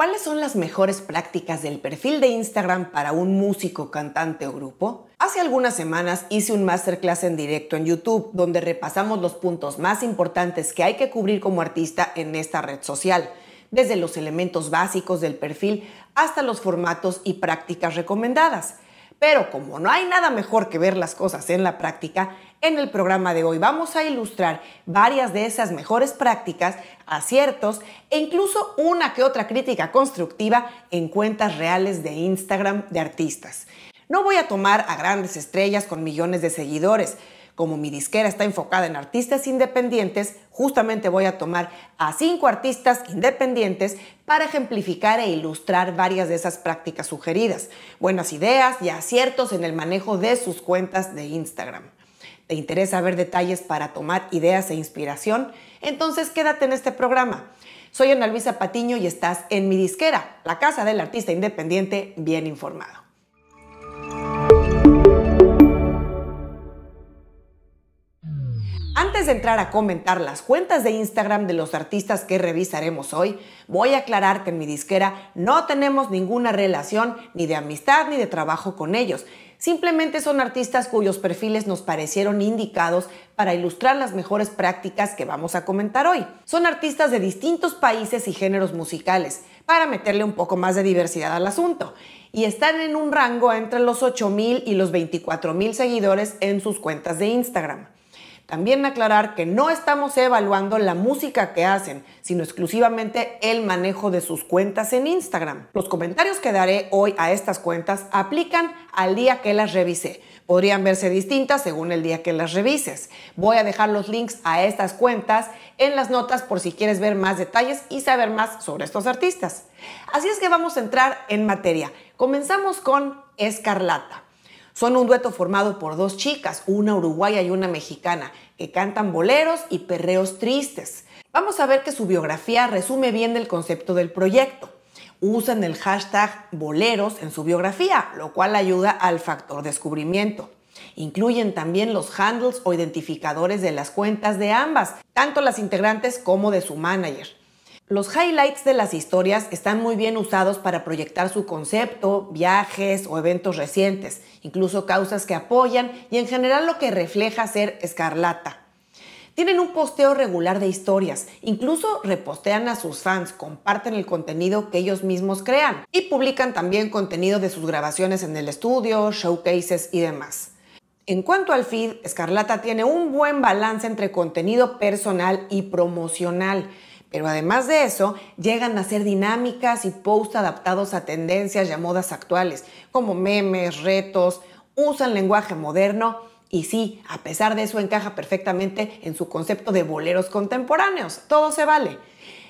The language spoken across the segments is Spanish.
¿Cuáles son las mejores prácticas del perfil de Instagram para un músico, cantante o grupo? Hace algunas semanas hice un masterclass en directo en YouTube donde repasamos los puntos más importantes que hay que cubrir como artista en esta red social, desde los elementos básicos del perfil hasta los formatos y prácticas recomendadas. Pero como no hay nada mejor que ver las cosas en la práctica, en el programa de hoy vamos a ilustrar varias de esas mejores prácticas, aciertos e incluso una que otra crítica constructiva en cuentas reales de Instagram de artistas. No voy a tomar a grandes estrellas con millones de seguidores, como mi disquera está enfocada en artistas independientes, justamente voy a tomar a cinco artistas independientes para ejemplificar e ilustrar varias de esas prácticas sugeridas, buenas ideas y aciertos en el manejo de sus cuentas de Instagram. ¿Te interesa ver detalles para tomar ideas e inspiración? Entonces quédate en este programa. Soy Ana Luisa Patiño y estás en mi disquera, la casa del artista independiente bien informado. Antes de entrar a comentar las cuentas de Instagram de los artistas que revisaremos hoy, voy a aclarar que en mi disquera no tenemos ninguna relación ni de amistad ni de trabajo con ellos. Simplemente son artistas cuyos perfiles nos parecieron indicados para ilustrar las mejores prácticas que vamos a comentar hoy. Son artistas de distintos países y géneros musicales, para meterle un poco más de diversidad al asunto. Y están en un rango entre los 8.000 y los 24.000 seguidores en sus cuentas de Instagram. También aclarar que no estamos evaluando la música que hacen, sino exclusivamente el manejo de sus cuentas en Instagram. Los comentarios que daré hoy a estas cuentas aplican al día que las revisé. Podrían verse distintas según el día que las revises. Voy a dejar los links a estas cuentas en las notas por si quieres ver más detalles y saber más sobre estos artistas. Así es que vamos a entrar en materia. Comenzamos con Escarlata. Son un dueto formado por dos chicas, una uruguaya y una mexicana, que cantan boleros y perreos tristes. Vamos a ver que su biografía resume bien el concepto del proyecto. Usan el hashtag boleros en su biografía, lo cual ayuda al factor descubrimiento. Incluyen también los handles o identificadores de las cuentas de ambas, tanto las integrantes como de su manager. Los highlights de las historias están muy bien usados para proyectar su concepto, viajes o eventos recientes, incluso causas que apoyan y en general lo que refleja ser escarlata. Tienen un posteo regular de historias, incluso repostean a sus fans, comparten el contenido que ellos mismos crean y publican también contenido de sus grabaciones en el estudio, showcases y demás. En cuanto al feed, Escarlata tiene un buen balance entre contenido personal y promocional pero además de eso, llegan a ser dinámicas y posts adaptados a tendencias y a modas actuales, como memes, retos, usan lenguaje moderno y sí, a pesar de eso encaja perfectamente en su concepto de boleros contemporáneos. Todo se vale.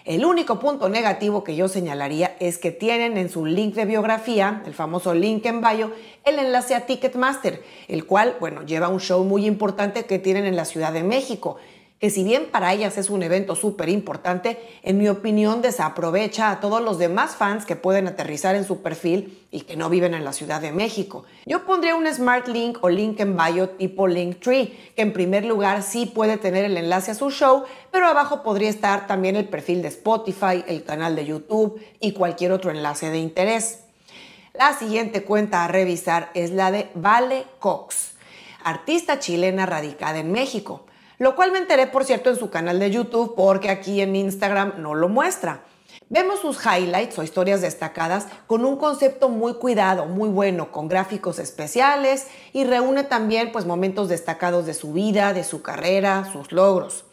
El único punto negativo que yo señalaría es que tienen en su link de biografía, el famoso link en bio, el enlace a Ticketmaster, el cual, bueno, lleva un show muy importante que tienen en la Ciudad de México que si bien para ellas es un evento súper importante, en mi opinión desaprovecha a todos los demás fans que pueden aterrizar en su perfil y que no viven en la Ciudad de México. Yo pondría un Smart Link o Link en Bio tipo Linktree, que en primer lugar sí puede tener el enlace a su show, pero abajo podría estar también el perfil de Spotify, el canal de YouTube y cualquier otro enlace de interés. La siguiente cuenta a revisar es la de Vale Cox, artista chilena radicada en México lo cual me enteré, por cierto, en su canal de YouTube porque aquí en Instagram no lo muestra. Vemos sus highlights o historias destacadas con un concepto muy cuidado, muy bueno, con gráficos especiales y reúne también pues momentos destacados de su vida, de su carrera, sus logros.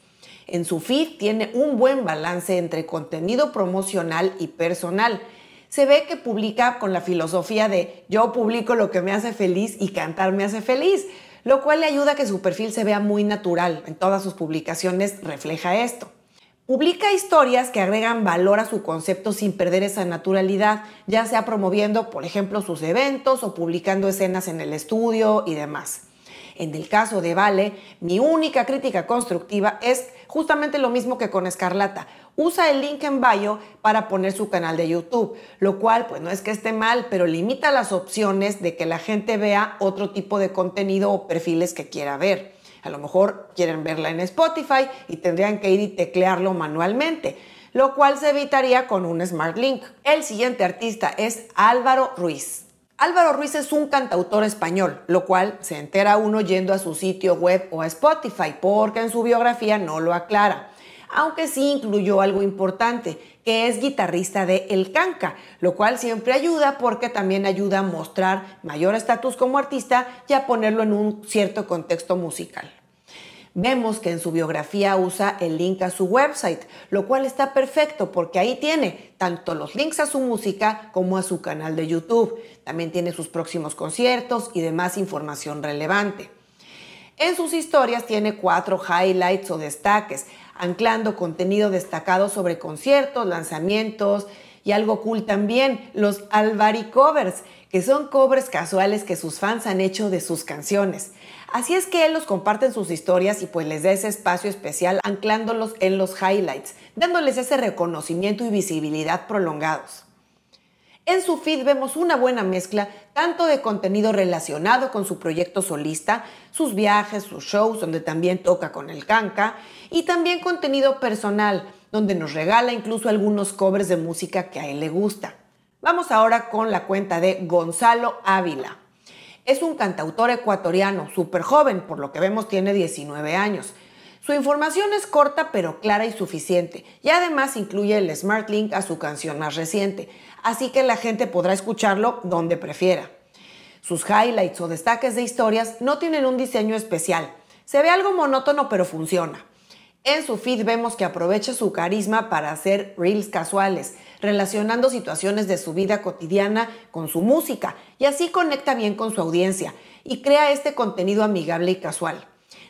En su feed tiene un buen balance entre contenido promocional y personal. Se ve que publica con la filosofía de yo publico lo que me hace feliz y cantar me hace feliz, lo cual le ayuda a que su perfil se vea muy natural. En todas sus publicaciones refleja esto. Publica historias que agregan valor a su concepto sin perder esa naturalidad, ya sea promoviendo, por ejemplo, sus eventos o publicando escenas en el estudio y demás. En el caso de Vale, mi única crítica constructiva es justamente lo mismo que con Escarlata. Usa el link en bio para poner su canal de YouTube, lo cual pues no es que esté mal, pero limita las opciones de que la gente vea otro tipo de contenido o perfiles que quiera ver. A lo mejor quieren verla en Spotify y tendrían que ir y teclearlo manualmente lo cual se evitaría con un Smart Link. El siguiente artista es Álvaro Ruiz. Álvaro Ruiz es un cantautor español, lo cual se entera uno yendo a su sitio web o a Spotify, porque en su biografía no lo aclara. Aunque sí incluyó algo importante, que es guitarrista de El Canca, lo cual siempre ayuda porque también ayuda a mostrar mayor estatus como artista y a ponerlo en un cierto contexto musical. Vemos que en su biografía usa el link a su website, lo cual está perfecto porque ahí tiene tanto los links a su música como a su canal de YouTube. También tiene sus próximos conciertos y demás información relevante. En sus historias tiene cuatro highlights o destaques, anclando contenido destacado sobre conciertos, lanzamientos y algo cool también, los Alvari Covers, que son covers casuales que sus fans han hecho de sus canciones. Así es que él los comparte en sus historias y pues les da ese espacio especial anclándolos en los highlights, dándoles ese reconocimiento y visibilidad prolongados. En su feed vemos una buena mezcla tanto de contenido relacionado con su proyecto solista, sus viajes, sus shows, donde también toca con el canca, y también contenido personal, donde nos regala incluso algunos covers de música que a él le gusta. Vamos ahora con la cuenta de Gonzalo Ávila. Es un cantautor ecuatoriano, súper joven, por lo que vemos tiene 19 años. Su información es corta pero clara y suficiente, y además incluye el Smart Link a su canción más reciente, así que la gente podrá escucharlo donde prefiera. Sus highlights o destaques de historias no tienen un diseño especial. Se ve algo monótono pero funciona. En su feed vemos que aprovecha su carisma para hacer reels casuales, relacionando situaciones de su vida cotidiana con su música y así conecta bien con su audiencia y crea este contenido amigable y casual.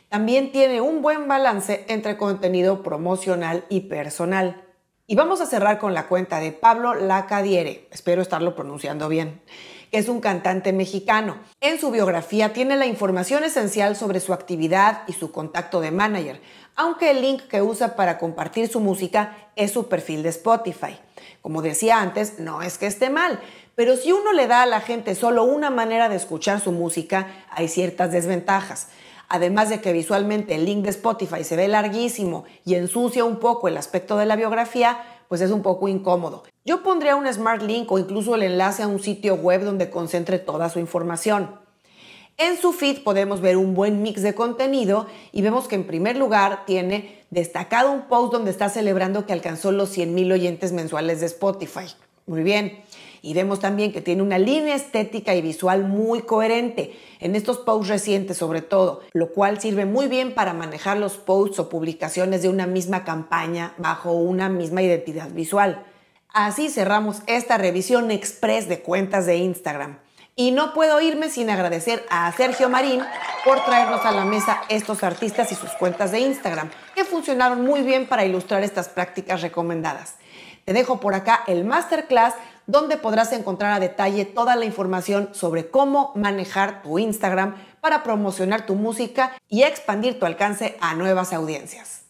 También tiene un buen balance entre contenido promocional y personal. Y vamos a cerrar con la cuenta de Pablo Lacadiere, espero estarlo pronunciando bien, que es un cantante mexicano. En su biografía tiene la información esencial sobre su actividad y su contacto de manager, aunque el link que usa para compartir su música es su perfil de Spotify. Como decía antes, no es que esté mal, pero si uno le da a la gente solo una manera de escuchar su música, hay ciertas desventajas. Además de que visualmente el link de Spotify se ve larguísimo y ensucia un poco el aspecto de la biografía, pues es un poco incómodo. Yo pondría un Smart Link o incluso el enlace a un sitio web donde concentre toda su información. En su feed podemos ver un buen mix de contenido y vemos que en primer lugar tiene destacado un post donde está celebrando que alcanzó los 100.000 oyentes mensuales de Spotify. Muy bien. Y vemos también que tiene una línea estética y visual muy coherente en estos posts recientes sobre todo, lo cual sirve muy bien para manejar los posts o publicaciones de una misma campaña bajo una misma identidad visual. Así cerramos esta revisión express de cuentas de Instagram. Y no puedo irme sin agradecer a Sergio Marín por traernos a la mesa estos artistas y sus cuentas de Instagram, que funcionaron muy bien para ilustrar estas prácticas recomendadas. Te dejo por acá el masterclass donde podrás encontrar a detalle toda la información sobre cómo manejar tu Instagram para promocionar tu música y expandir tu alcance a nuevas audiencias.